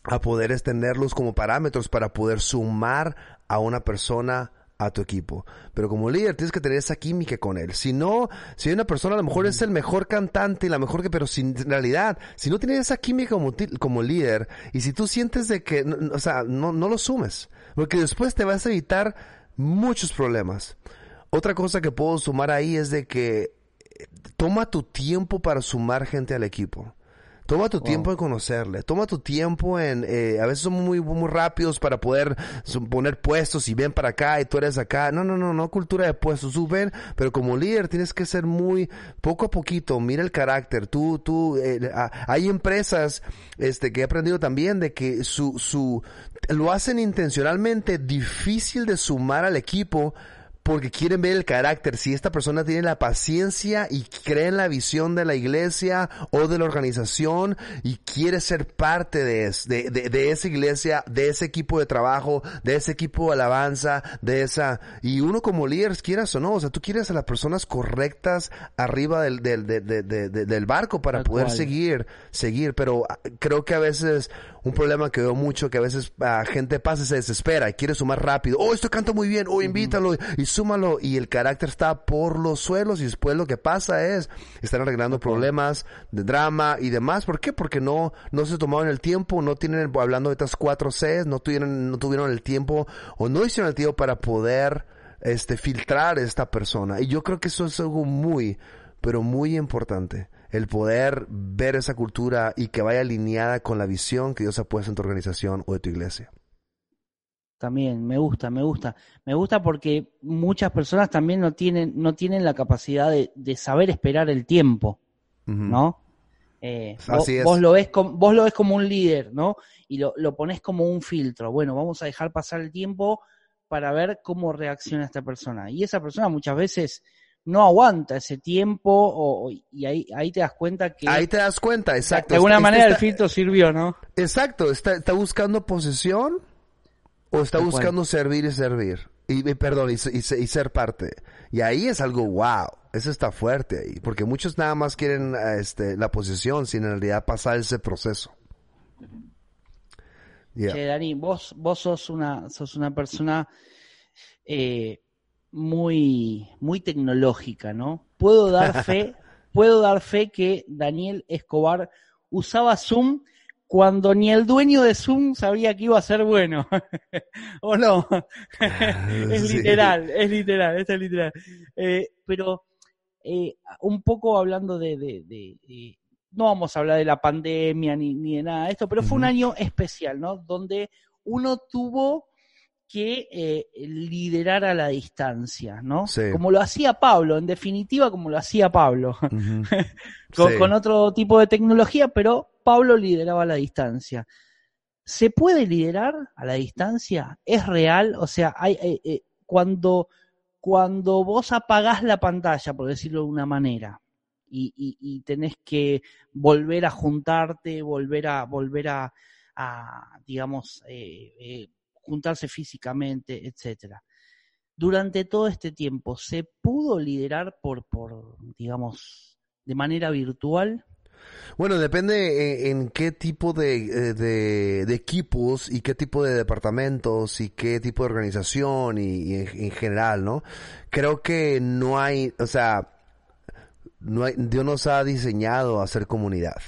a poder extenderlos como parámetros para poder sumar a una persona a tu equipo. Pero como líder tienes que tener esa química con él. Si no, si hay una persona a lo mejor es el mejor cantante y la mejor que, pero sin en realidad, si no tienes esa química como, como líder y si tú sientes de que, o sea, no, no lo sumes, porque después te vas a evitar muchos problemas. Otra cosa que puedo sumar ahí es de que eh, toma tu tiempo para sumar gente al equipo. Toma tu tiempo en conocerle, toma tu tiempo en, eh, a veces somos muy, muy rápidos para poder poner puestos y ven para acá y tú eres acá. No, no, no, no cultura de puestos, suben, pero como líder tienes que ser muy, poco a poquito, mira el carácter. Tú, tú, eh, hay empresas, este, que he aprendido también de que su, su, lo hacen intencionalmente difícil de sumar al equipo porque quieren ver el carácter, si esta persona tiene la paciencia y cree en la visión de la iglesia o de la organización y quiere ser parte de, de, de, esa iglesia, de ese equipo de trabajo, de ese equipo de alabanza, de esa... Y uno como líder, quieras o no, o sea, tú quieres a las personas correctas arriba del, del, del barco para poder seguir, seguir, pero ah, creo que a veces un problema que veo mucho que a veces la gente pasa y se desespera y quiere sumar rápido. Oh, esto canta muy bien. Oh, invítalo y súmalo. Y el carácter está por los suelos y después lo que pasa es están arreglando problemas de drama y demás. ¿Por qué? Porque no, no se tomaron el tiempo, no tienen, hablando de estas cuatro Cs, no tuvieron, no tuvieron el tiempo o no hicieron el tiempo para poder este, filtrar esta persona. Y yo creo que eso es algo muy, pero muy importante el poder ver esa cultura y que vaya alineada con la visión que Dios ha puesto en tu organización o de tu iglesia. También, me gusta, me gusta. Me gusta porque muchas personas también no tienen, no tienen la capacidad de, saber esperar el tiempo, ¿no? Eh, vos, lo ves como, vos lo ves como un líder, ¿no? Y lo, lo pones como un filtro. Bueno, vamos a dejar pasar el tiempo para ver cómo reacciona esta persona. Y esa persona muchas veces no aguanta ese tiempo o, y ahí, ahí te das cuenta que... Ahí te das cuenta, exacto. De alguna manera el filtro sirvió, ¿no? Exacto, está, está buscando posesión o está buscando servir y servir. Y, perdón, y, y, ser parte. Y ahí es algo wow. Eso está fuerte ahí. Porque muchos nada más quieren este, la posesión sin en realidad pasar ese proceso. Che, Dani, vos, vos sos una, sos una persona eh, muy, muy tecnológica, ¿no? Puedo dar fe, puedo dar fe que Daniel Escobar usaba Zoom cuando ni el dueño de Zoom sabía que iba a ser bueno. ¿O no? es literal, es literal, es literal. Eh, pero eh, un poco hablando de, de, no vamos a hablar de la pandemia ni, ni de nada de esto, pero fue un año especial, ¿no? Donde uno tuvo que eh, liderar a la distancia, ¿no? Sí. Como lo hacía Pablo, en definitiva, como lo hacía Pablo, con, Sí. con otro tipo de tecnología, pero Pablo lideraba a la distancia. ¿Se puede liderar a la distancia? ¿Es real? O sea, hay, eh, eh, cuando, cuando vos apagás la pantalla, por decirlo de una manera, y, y- y tenés que volver a juntarte, volver a, volver a, a, digamos, eh, eh, juntarse físicamente, etcétera. Durante todo este tiempo, ¿se pudo liderar por, por, digamos, de manera virtual? Bueno, depende en, en qué tipo de, eh, de, de equipos y qué tipo de departamentos y qué tipo de organización y, en, en general, ¿no? Creo que no hay, o sea, no hay, Dios nos ha diseñado a hacer comunidad,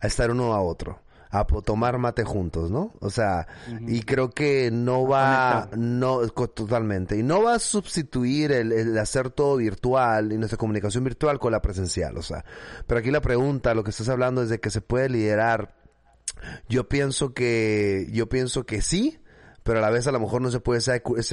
a estar uno a otro, a tomar mate juntos, ¿no? O sea, y creo que no va, no, totalmente, y no va a sustituir el, el hacer todo virtual y nuestra comunicación virtual con la presencial, o sea, pero aquí la pregunta, lo que estás hablando es de que se puede liderar. Yo pienso que, yo pienso que sí, pero a la vez a lo mejor no se puede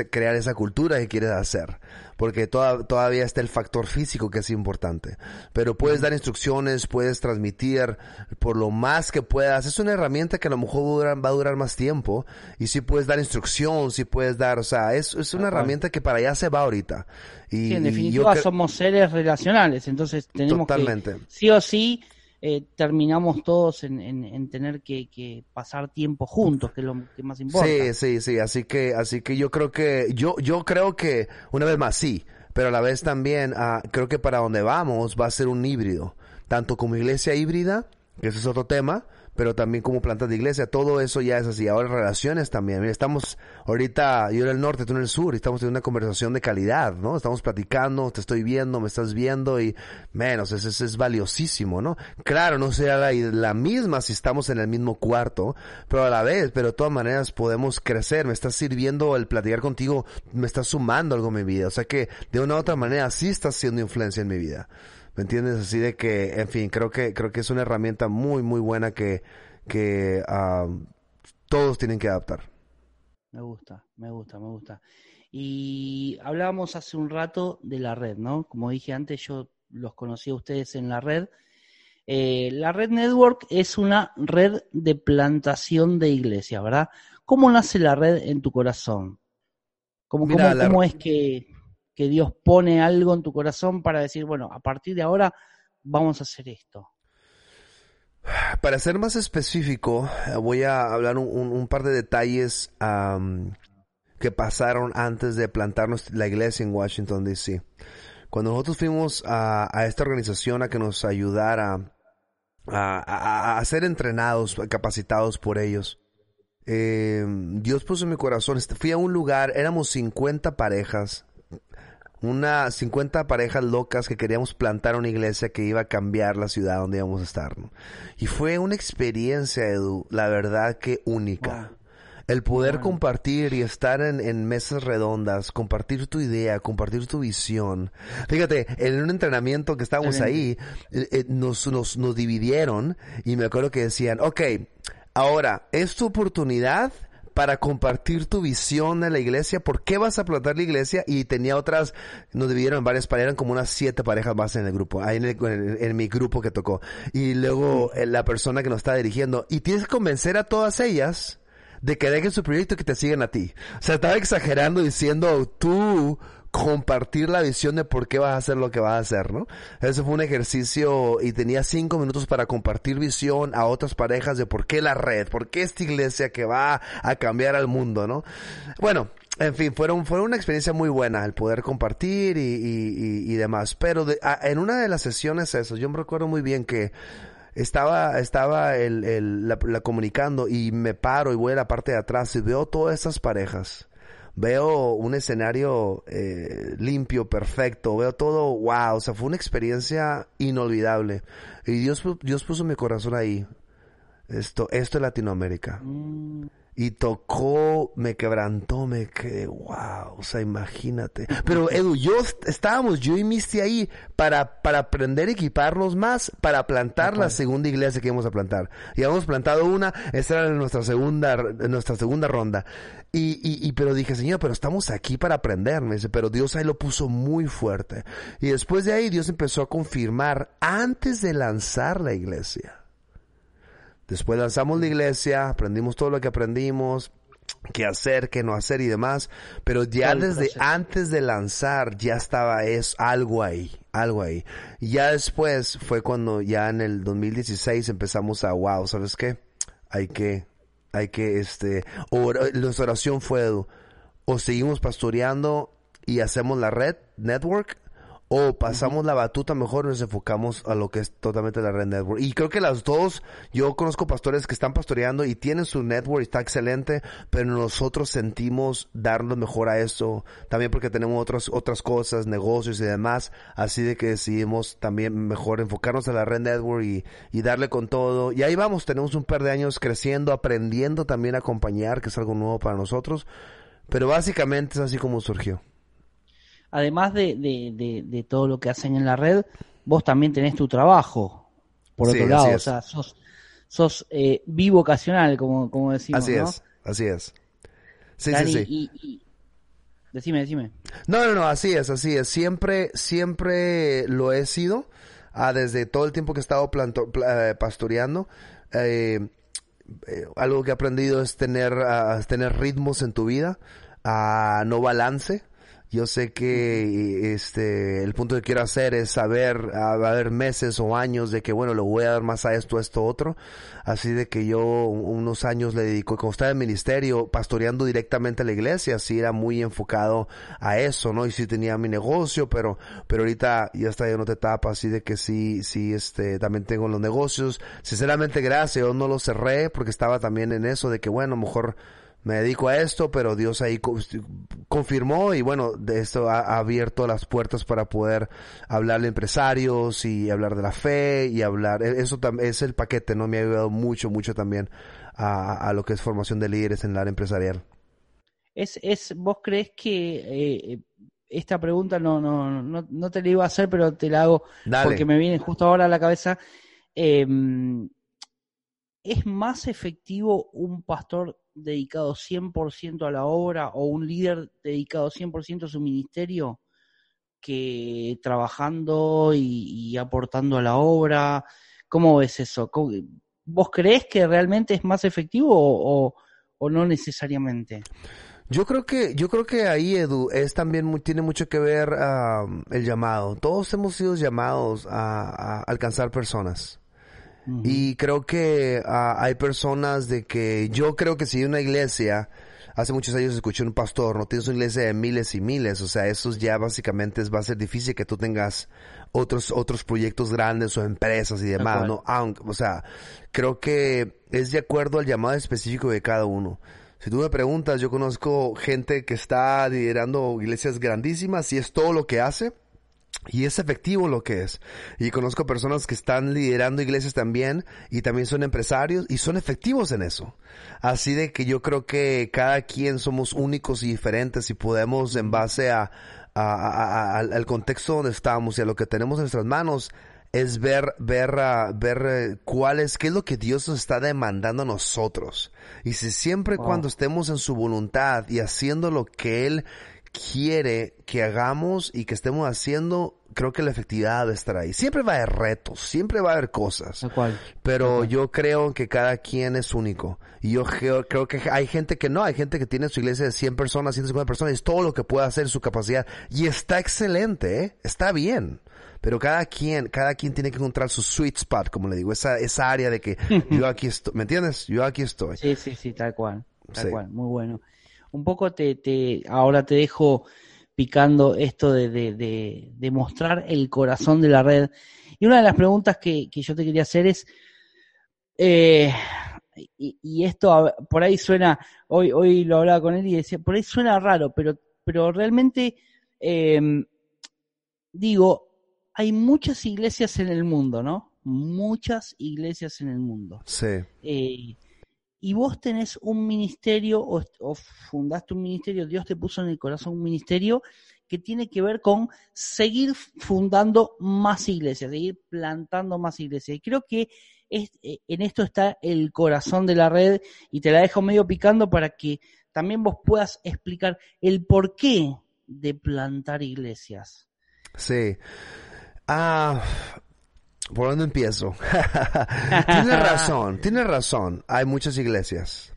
crear esa cultura que quieres hacer, porque toda- todavía está el factor físico que es importante. Pero puedes dar instrucciones, puedes transmitir por lo más que puedas. Es una herramienta que a lo mejor va a durar, más tiempo y sí puedes dar instrucción, sí puedes dar, o sea, es, es una herramienta que para allá se va ahorita. Y, Sí, en y yo definitiva somos seres relacionales, entonces tenemos Totalmente. que, sí o sí, eh, terminamos todos en, en- en tener que, que pasar tiempo juntos, que es lo que más importa. Sí, sí, sí, así que, así que yo creo que, yo, yo creo que, una vez más, sí, pero a la vez también, ah, creo que para donde vamos va a ser un híbrido, tanto como iglesia híbrida, que ese es otro tema, pero también como plantas de iglesia, todo eso ya es así. Ahora relaciones también. Mira, estamos ahorita, yo en el norte, tú en el sur, y estamos teniendo una conversación de calidad, ¿no? Estamos platicando, te estoy viendo, me estás viendo y menos, eso, es- es valiosísimo, ¿no? Claro, no será la, la misma si estamos en el mismo cuarto, pero a la vez, pero de todas maneras podemos crecer, me estás sirviendo el platicar contigo, me estás sumando algo en mi vida, o sea que de una u otra manera sí estás siendo influencia en mi vida. ¿Me entiendes? Así de que, en fin, creo que, creo que es una herramienta muy, muy buena que, que ah, todos tienen que adaptar. Me gusta, me gusta, me gusta. Y hablábamos hace un rato de la red, ¿no? Como dije antes, yo los conocí a ustedes en la red. Eh, la red network es una red de plantación de iglesias, ¿verdad? ¿Cómo nace la red en tu corazón? ¿Cómo, Mira, cómo- la- cómo es que, que Dios pone algo en tu corazón para decir, bueno, a partir de ahora vamos a hacer esto? Para ser más específico, eh, voy a hablar un, par de detalles que pasaron antes de plantarnos la iglesia en Washington, D.C. Cuando nosotros fuimos a, esta organización a que nos ayudara a ser entrenados, capacitados por ellos, eh, Dios puso en mi corazón, este, fui a un lugar, éramos 50 parejas, unas 50 parejas locas que queríamos plantar una iglesia que iba a cambiar la ciudad donde íbamos a estar. ¿no? Y fue una experiencia, Edu, la verdad que única. Wow. El poder compartir y estar en, en mesas redondas, compartir tu idea, compartir tu visión. Fíjate, en un entrenamiento que estábamos ahí, eh, eh, nos, nos, nos dividieron y me acuerdo que decían, ok, ahora es tu oportunidad para compartir tu visión de la iglesia, por qué vas a plantar la iglesia y tenía otras, nos dividieron en varias parejas, eran como unas siete parejas más en el grupo, ahí en, el- en- en mi grupo que tocó. Y luego eh, la persona que nos está dirigiendo, y tienes que convencer a todas ellas de que dejen su proyecto y que te sigan a ti. O sea, estaba exagerando diciendo tú compartir la visión de por qué vas a hacer lo que vas a hacer, ¿no? Eso fue un ejercicio y tenía cinco minutos para compartir visión a otras parejas de por qué la red, por qué esta iglesia que va a cambiar al mundo, ¿no? Bueno, en fin, fueron, fue una experiencia muy buena el poder compartir y, y, y, demás. Pero en una de las sesiones eso, yo me recuerdo muy bien que estaba, estaba el, el- la, la comunicando y me paro y voy a la parte de atrás y veo todas esas parejas. Veo un escenario eh, limpio, perfecto, veo todo, wow, o sea, fue una experiencia inolvidable. Y Dios, Dios puso mi corazón ahí. Esto, esto es Latinoamérica. Mm, y tocó, me quebrantó, me quedé, wow, o sea, imagínate. Pero Edu, yo estábamos, yo y Misty ahí para, para aprender a equiparnos más, para plantar la segunda iglesia que íbamos a plantar. Y habíamos plantado una, esta era nuestra segunda, nuestra segunda ronda. Y, y, y, pero dije, Señor, pero estamos aquí para aprender, me dice, pero Dios ahí lo puso muy fuerte. Y después de ahí Dios empezó a confirmar antes de lanzar la iglesia Después lanzamos la iglesia, aprendimos todo lo que aprendimos, qué hacer, qué no hacer y demás, pero ya desde antes de lanzar ya estaba es algo ahí, algo ahí. Y ya después fue cuando ya en el 2016 empezamos a, wow, ¿sabes qué? Hay que, hay que, este, nuestra oración fue, o seguimos pastoreando y hacemos la red, network, o pasamos la batuta mejor nos enfocamos a lo que es totalmente la red network. Y creo que las dos, yo conozco pastores que están pastoreando y tienen su network y está excelente, pero nosotros sentimos darnos mejor a eso, también porque tenemos otras, otras cosas, negocios y demás, así de que decidimos también mejor enfocarnos a la red network y, y darle con todo. Y ahí vamos, tenemos un par de años creciendo, aprendiendo también a acompañar, que es algo nuevo para nosotros, pero básicamente es así como surgió además de, de, de, todo lo que hacen en la red, vos también tenés tu trabajo, por otro lado, o sea, sos, sos eh, bivocacional, como, como decimos. Así es, así es. Sí, sí, sí. Y, Decime, decime. No, no, no, así es, así es. Siempre, siempre lo he sido, ah, desde todo el tiempo que he estado eh, pastoreando. Eh, eh, algo que he aprendido es tener, uh, tener ritmos en tu vida, uh, no balance. Yo sé que este el punto que quiero hacer es saber, a, a haber meses o años de que bueno, le voy a dar más a esto, a esto, otro. Así de que yo unos años le dedico, como estaba en ministerio, pastoreando directamente a la iglesia, sí era muy enfocado a eso, ¿no? Y sí tenía mi negocio, pero, pero ahorita ya está en otra etapa, así de que sí, sí, este, también tengo los negocios. Sinceramente, gracias, yo no lo cerré porque estaba también en eso de que bueno, mejor me dedico a esto, pero Dios ahí confirmó y bueno, de esto ha, abierto las puertas para poder hablar de empresarios y hablar de la fe y hablar, e, eso también es el paquete, ¿no? Me ha ayudado mucho, mucho también a, lo que es formación de líderes en el área empresarial. Es, es, ¿Vos crees que eh, esta pregunta no, no, no, no, te la iba a hacer, pero te la hago porque me viene justo ahora a la cabeza? Eh, ¿Es más efectivo un pastor dedicado 100% a la obra o un líder dedicado 100% a su ministerio que trabajando y, aportando a la obra? ¿Cómo ves eso? ¿Vos crees que realmente es más efectivo o, no necesariamente? Yo creo que, yo creo que ahí, Edu, es también tiene mucho que ver el llamado. Todos hemos sido llamados a alcanzar personas. Y creo que ah, hay personas de que yo creo que si una iglesia, hace muchos años escuché un pastor, no tienes una iglesia de miles y miles, o sea, eso ya básicamente va a ser difícil que tú tengas otros otros proyectos grandes o empresas y demás, ¿no? Aunque, o sea, creo que es de acuerdo al llamado específico de cada uno. Si tú me preguntas, yo conozco gente que está liderando iglesias grandísimas y es todo lo que hace y es efectivo lo que es. Y conozco personas que están liderando iglesias también y también son empresarios y son efectivos en eso. Así de que yo creo que cada quien somos únicos y diferentes y podemos en base a, al contexto donde estamos y a lo que tenemos en nuestras manos es ver, ver, ver eh, cuál es, qué es lo que Dios nos está demandando a nosotros. Y si siempre cuando estemos en su voluntad y haciendo lo que Él quiere que hagamos y que estemos haciendo, creo que la efectividad debe estar ahí. Siempre va a haber retos, siempre va a haber cosas. Pero yo creo que cada quien es único. Y yo creo, que hay gente que no, hay gente que tiene su iglesia de 100 personas, 150 personas, es todo lo que puede hacer su capacidad. Y está excelente, ¿eh? está bien. Pero cada quien, cada quien tiene que encontrar su sweet spot, como le digo, esa, esa área de que yo aquí estoy, ¿me entiendes? Yo aquí estoy. Sí, sí, sí, tal cual. Tal cual, muy bueno un poco te, te ahora te dejo picando esto de, de, de, mostrar el corazón de la red. Y una de las preguntas que, que yo te quería hacer es, eh, y, esto por ahí suena, hoy, hoy lo hablaba con él y decía, por ahí suena raro, pero, pero realmente, em, digo, hay muchas iglesias en el mundo, ¿no? Muchas iglesias en el mundo. Sí. Eh, y vos tenés un ministerio o, fundaste un ministerio, Dios te puso en el corazón un ministerio que tiene que ver con seguir fundando más iglesias, seguir plantando más iglesias. Y creo que es, eh, en esto está el corazón de la red y te la dejo medio picando para que también vos puedas explicar el porqué de plantar iglesias. Sí. Ah, ¿por dónde empiezo? tienes razón, tienes razón. Hay muchas iglesias.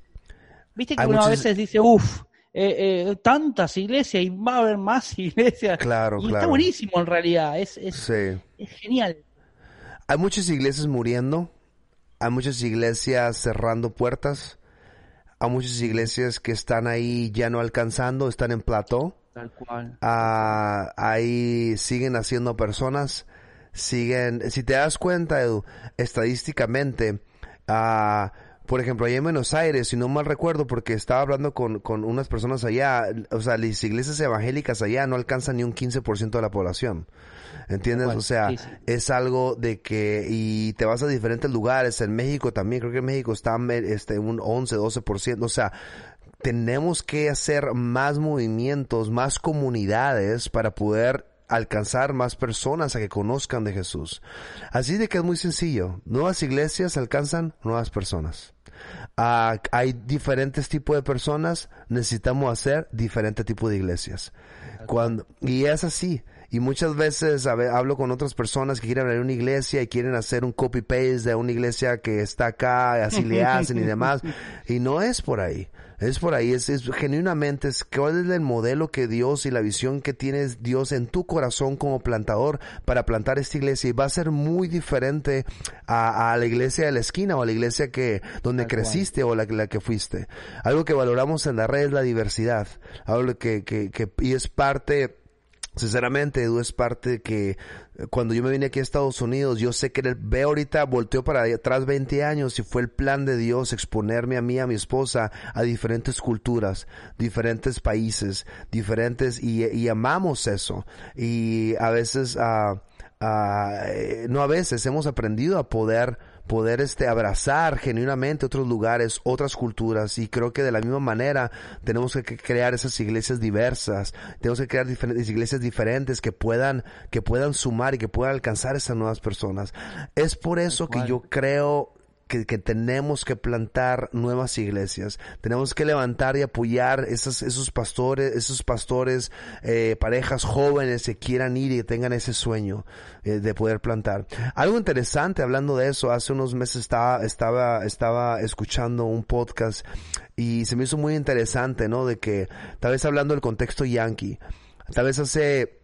Viste que uno a veces dice, uff, eh, eh, tantas iglesias y va a haber más iglesias. Claro, y claro. Está buenísimo en realidad, es, es, sí. es genial. Hay muchas iglesias muriendo, hay muchas iglesias cerrando puertas, hay muchas iglesias que están ahí ya no alcanzando, están en plató. Tal cual. Ah, ahí siguen haciendo personas, siguen, si te das cuenta, Edu, estadísticamente, ah, por ejemplo, allá en Buenos Aires, si no mal recuerdo, porque estaba hablando con, con unas personas allá, o sea, las iglesias evangélicas allá no alcanzan ni un 15% de la población. ¿Entiendes? O sea, sí, sí. es algo de que, y te vas a diferentes lugares, en México también, creo que en México está este, un 11, 12%, o sea, tenemos que hacer más movimientos, más comunidades para poder alcanzar más personas a que conozcan de Jesús. Así de que es muy sencillo. Nuevas iglesias alcanzan nuevas personas. Ah, hay diferentes tipos de personas, necesitamos hacer diferente tipo de iglesias. Cuando, y es así. Y muchas veces a ver, hablo con otras personas que quieren abrir una iglesia y quieren hacer un copy-paste de una iglesia que está acá, así le hacen y demás. Y no es por ahí. Es por ahí, es, es genuinamente, es cuál es el modelo que Dios y la visión que tienes Dios en tu corazón como plantador para plantar esta iglesia y va a ser muy diferente a, a la iglesia de la esquina o a la iglesia que donde creciste o la, la que fuiste. Algo que valoramos en la red es la diversidad. Algo que, que, que y es parte Sinceramente, Edu es parte que eh, cuando yo me vine aquí a Estados Unidos, yo sé que el, ve ahorita, volteó para atrás 20 años y fue el plan de Dios exponerme a mí, a mi esposa, a diferentes culturas, diferentes países, diferentes, y, y amamos eso. Y a veces, eh, no a veces, hemos aprendido a poder poder este abrazar genuinamente otros lugares, otras culturas y creo que de la misma manera tenemos que crear esas iglesias diversas, tenemos que crear diferentes iglesias diferentes que puedan que puedan sumar y que puedan alcanzar a esas nuevas personas. Es por eso que yo creo que, tenemos que plantar nuevas iglesias. Tenemos que levantar y apoyar esos, esos pastores, esos pastores, eh, parejas jóvenes que quieran ir y tengan ese sueño eh, de poder plantar. Algo interesante hablando de eso, hace unos meses estaba, estaba, estaba escuchando un podcast y se me hizo muy interesante, ¿no? De que tal vez hablando del contexto yankee, tal vez hace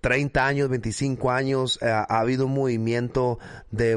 30 años, 25 años, eh, ha habido un movimiento de,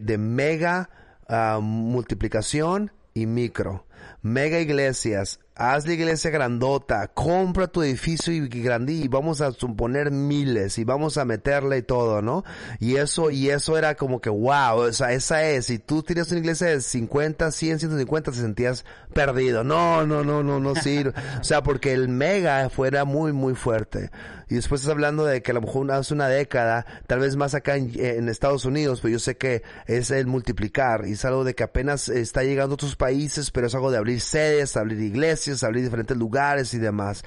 de mega ah, multiplicación y micro. Mega iglesias, haz la iglesia grandota, compra tu edificio y grande y vamos a suponer miles y vamos a meterle y todo, ¿no? Y eso, y eso era como que wow, o sea, esa es, si tú tienes una iglesia de 50, 100, 150 te sentías perdido. No, no, no, no, no sirve. O sea, porque el mega fuera muy, muy fuerte. Y después estás hablando de que a lo mejor hace una década, tal vez más acá en, en Estados Unidos, pero yo sé que es el multiplicar y es algo de que apenas está llegando a otros países, pero es algo de abrir sedes, abrir iglesias, abrir diferentes lugares y demás.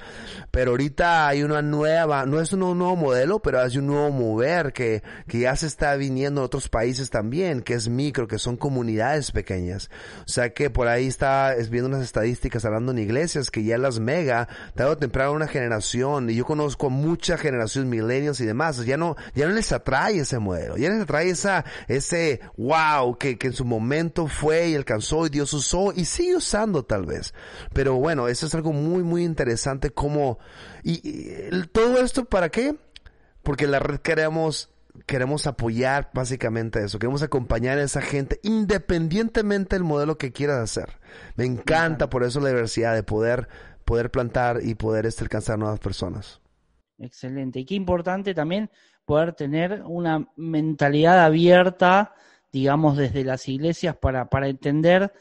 Pero ahorita hay una nueva, no es un nuevo modelo, pero hay un nuevo mover que, que ya se está viniendo en otros países también, que es micro, que son comunidades pequeñas. O sea que por ahí está es viendo unas estadísticas hablando en iglesias que ya las mega, tarde o temprano una generación, y yo conozco mucha generación millennials y demás, ya no, ya no les atrae ese modelo, ya les atrae esa, ese wow que, que en su momento fue y alcanzó y Dios usó y sigue usando tal vez. Pero bueno, eso es algo muy, muy interesante como, y, todo esto para qué? Porque la red queremos queremos apoyar básicamente eso, queremos acompañar a esa gente independientemente del modelo que quieras hacer. Me encanta por eso la diversidad de poder poder plantar y poder este, alcanzar nuevas personas. Excelente. Y qué importante también poder tener una mentalidad abierta, digamos, desde las iglesias para, para entender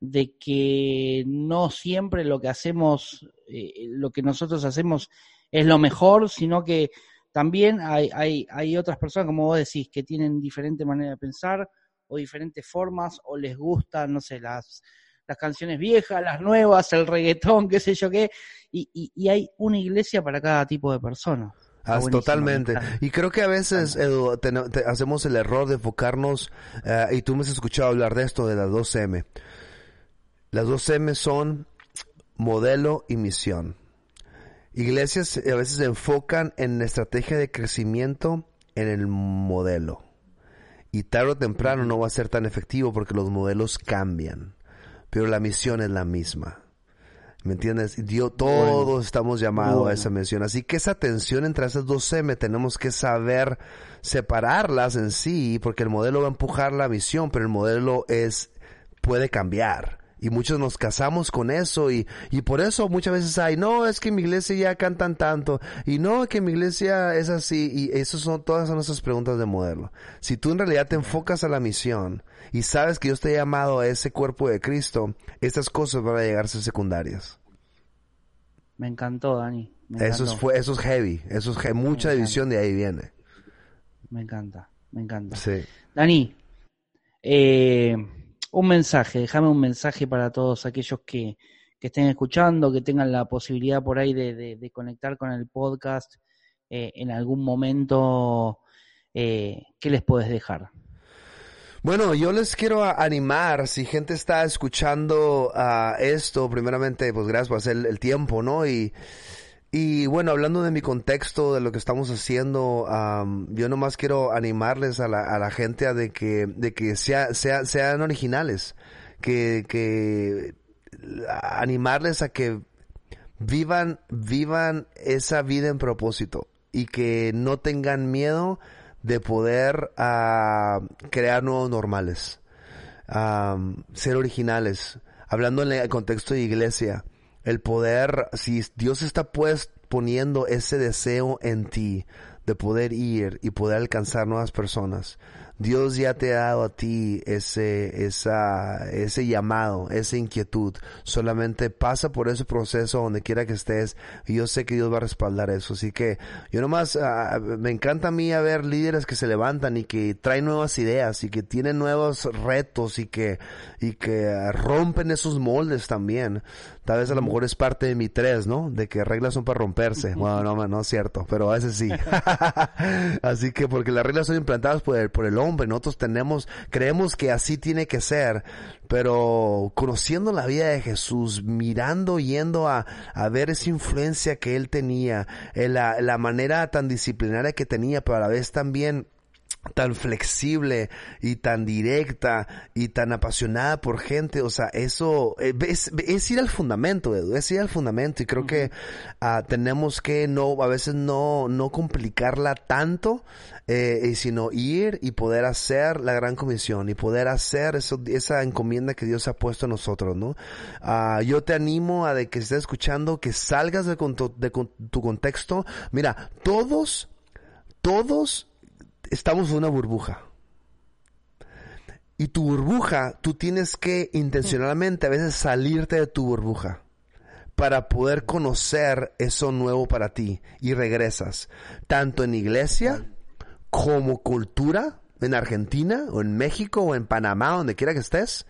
de que no siempre lo que hacemos, eh, lo que nosotros hacemos es lo mejor, sino que también hay, hay, hay otras personas, como vos decís, que tienen diferente manera de pensar o diferentes formas o les gustan, no sé, las las canciones viejas, las nuevas, el reggaetón, qué sé yo qué, y, y, hay una iglesia para cada tipo de persona. Ah, totalmente. Y creo que a veces hacemos el error de enfocarnos, eh, y tú me has escuchado hablar de esto, de las 2M. Las 2M son modelo y misión. Iglesias a veces se enfocan en estrategia de crecimiento en el modelo. Y tarde o temprano no va a ser tan efectivo porque los modelos cambian. Pero la misión es la misma. ¿Me entiendes? Dios, todos estamos llamados a esa misión. Así que esa tensión entre esas dos M tenemos que saber separarlas en sí, porque el modelo va a empujar la misión, pero el modelo es, puede cambiar. Y muchos nos casamos con eso y, y por eso muchas veces hay, no, es que en mi iglesia ya cantan tanto y no, que mi iglesia es así y esas son todas son nuestras preguntas de modelo. Si tú en realidad te enfocas a la misión y sabes que Dios te ha llamado a ese cuerpo de Cristo, estas cosas van a llegar a ser secundarias. Me encantó, Dani. eso, es, fue, eso es heavy, eso es mucha división de ahí viene. Me encanta, me encanta. Sí. Dani, eh, un mensaje, déjame un mensaje para todos aquellos que, estén escuchando, que tengan la posibilidad por ahí de, conectar con el podcast eh, en algún momento. Eh, ¿Qué les puedes dejar? Bueno, yo les quiero animar, si gente está escuchando uh, esto, primeramente, pues gracias por hacer el tiempo, ¿no? Y y bueno, hablando de mi contexto, de lo que estamos haciendo, yo nomás quiero animarles a la, a la gente a de que, de que sea, sea, sean originales, que, que animarles a que vivan, vivan esa vida en propósito y que no tengan miedo de poder crear nuevos normales, ser originales, hablando en el contexto de iglesia el poder, si Dios está pues poniendo ese deseo en ti de poder ir y poder alcanzar nuevas personas, Dios ya te ha dado a ti ese, esa, ese llamado, esa inquietud. Solamente pasa por ese proceso donde quiera que estés y yo sé que Dios va a respaldar eso. Así que yo nomás, ah, me encanta a mí a ver líderes que se levantan y que traen nuevas ideas y que tienen nuevos retos y que, y que rompen esos moldes también. Tal vez a lo mejor es parte de mi tres, ¿no? De que reglas son para romperse. Bueno, no, no es cierto, pero a veces sí. Así que porque las reglas son implantadas por el, por el hombre, nosotros tenemos, creemos que así tiene que ser, pero conociendo la vida de Jesús, mirando, yendo a, a ver esa influencia que él tenía, eh, la, la manera tan disciplinaria que tenía, pero a la vez también tan flexible y tan directa y tan apasionada por gente, o sea, eso eh, es, ir al fundamento, Edu, es ir al fundamento y creo que ah, tenemos que no, a veces no, no complicarla tanto, eh, sino ir y poder hacer la gran comisión y poder hacer eso, esa encomienda que Dios ha puesto en nosotros, ¿no? Ah, yo te animo a de que estés escuchando, que salgas de, de tu contexto, mira, todos, todos estamos en una burbuja. Y tu burbuja, tú tienes que intencionalmente a veces salirte de tu burbuja para poder conocer eso nuevo para ti y regresas, tanto en iglesia como cultura, en Argentina o en México o en Panamá, donde quiera que estés.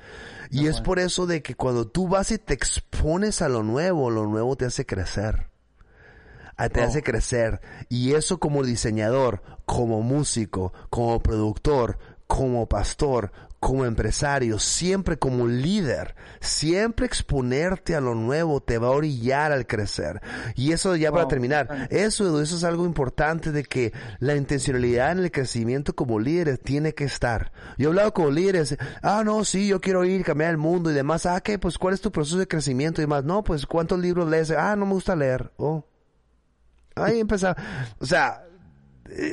Y es por eso de que cuando tú vas y te expones a lo nuevo, lo nuevo te hace crecer te hace crecer. Y eso como diseñador, como músico, como productor, como pastor, como empresario, siempre como líder, siempre exponerte a lo nuevo te va a orillar al crecer. Y eso ya para terminar, eso, eso es algo importante de que la intencionalidad en el crecimiento como líderes tiene que estar. Yo he hablado con líderes, ah, no, sí, yo quiero ir, cambiar el mundo y demás, ah, ¿qué? Pues, ¿cuál es tu proceso de crecimiento y demás? No, pues, ¿cuántos libros lees? Ah, no me gusta leer. Oh, Ahí empezaba. O sea,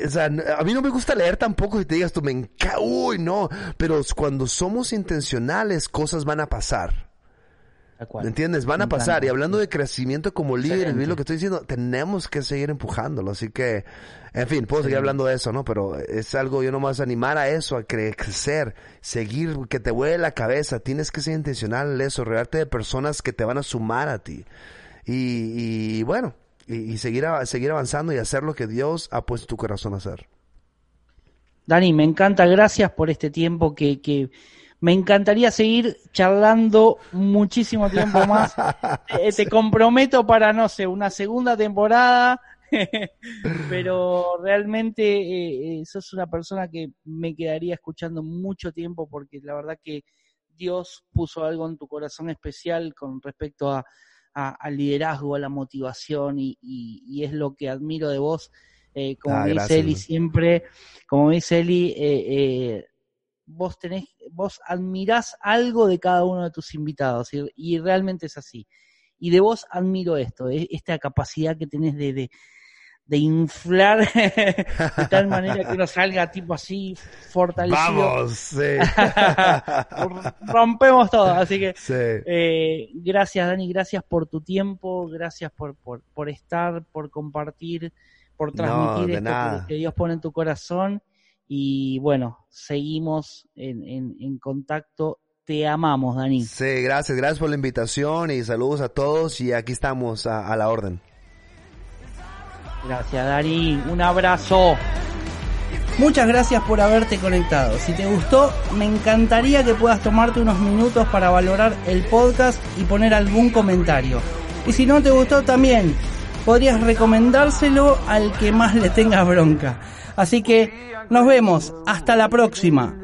o sea, a mí no me gusta leer tampoco si te digas tú, me encanta, uy, no, pero cuando somos intencionales, cosas van a pasar. ¿Me entiendes? Van a pasar. Y hablando de crecimiento como líder, lo que estoy diciendo? Tenemos que seguir empujándolo. Así que, en fin, puedo seguir hablando de eso, ¿no? Pero es algo, yo nomás animar a eso, a crecer, seguir, que te huele la cabeza. Tienes que ser intencional en eso, rodearte de personas que te van a sumar a ti. Y, y bueno, y, seguir, seguir avanzando y hacer lo que Dios ha puesto tu corazón a hacer. Dani, me encanta, gracias por este tiempo que, que Me encantaría seguir charlando muchísimo tiempo más. Eh, te comprometo para, no sé, una segunda temporada. Pero realmente eh, eh, sos una persona que me quedaría escuchando mucho tiempo porque la verdad que Dios puso algo en tu corazón especial con respecto a, al liderazgo, a la motivación y, es lo que admiro de vos. como ah, dice Eli siempre, como dice Eli, eh, vos tenés, vos admirás algo de cada uno de tus invitados y, realmente es así. Y de vos admiro esto, e, esta capacidad que tenés de, de, inflar de tal manera que uno salga tipo así fortalecido. Vamos, Rompemos todo, así que eh, gracias Dani, gracias por tu tiempo, gracias por, por, por estar, por compartir, por transmitir esto que Dios pone en tu corazón y bueno, seguimos en, en, contacto. Te amamos, Dani. Sí, gracias, gracias por la invitación y saludos a todos y aquí estamos a, a la orden. Gracias, Dani. Un abrazo. Muchas gracias por haberte conectado. Si te gustó, me encantaría que puedas tomarte unos minutos para valorar el podcast y poner algún comentario. Y si no te gustó también, podrías recomendárselo al que más le tenga bronca. Así que nos vemos. Hasta la próxima.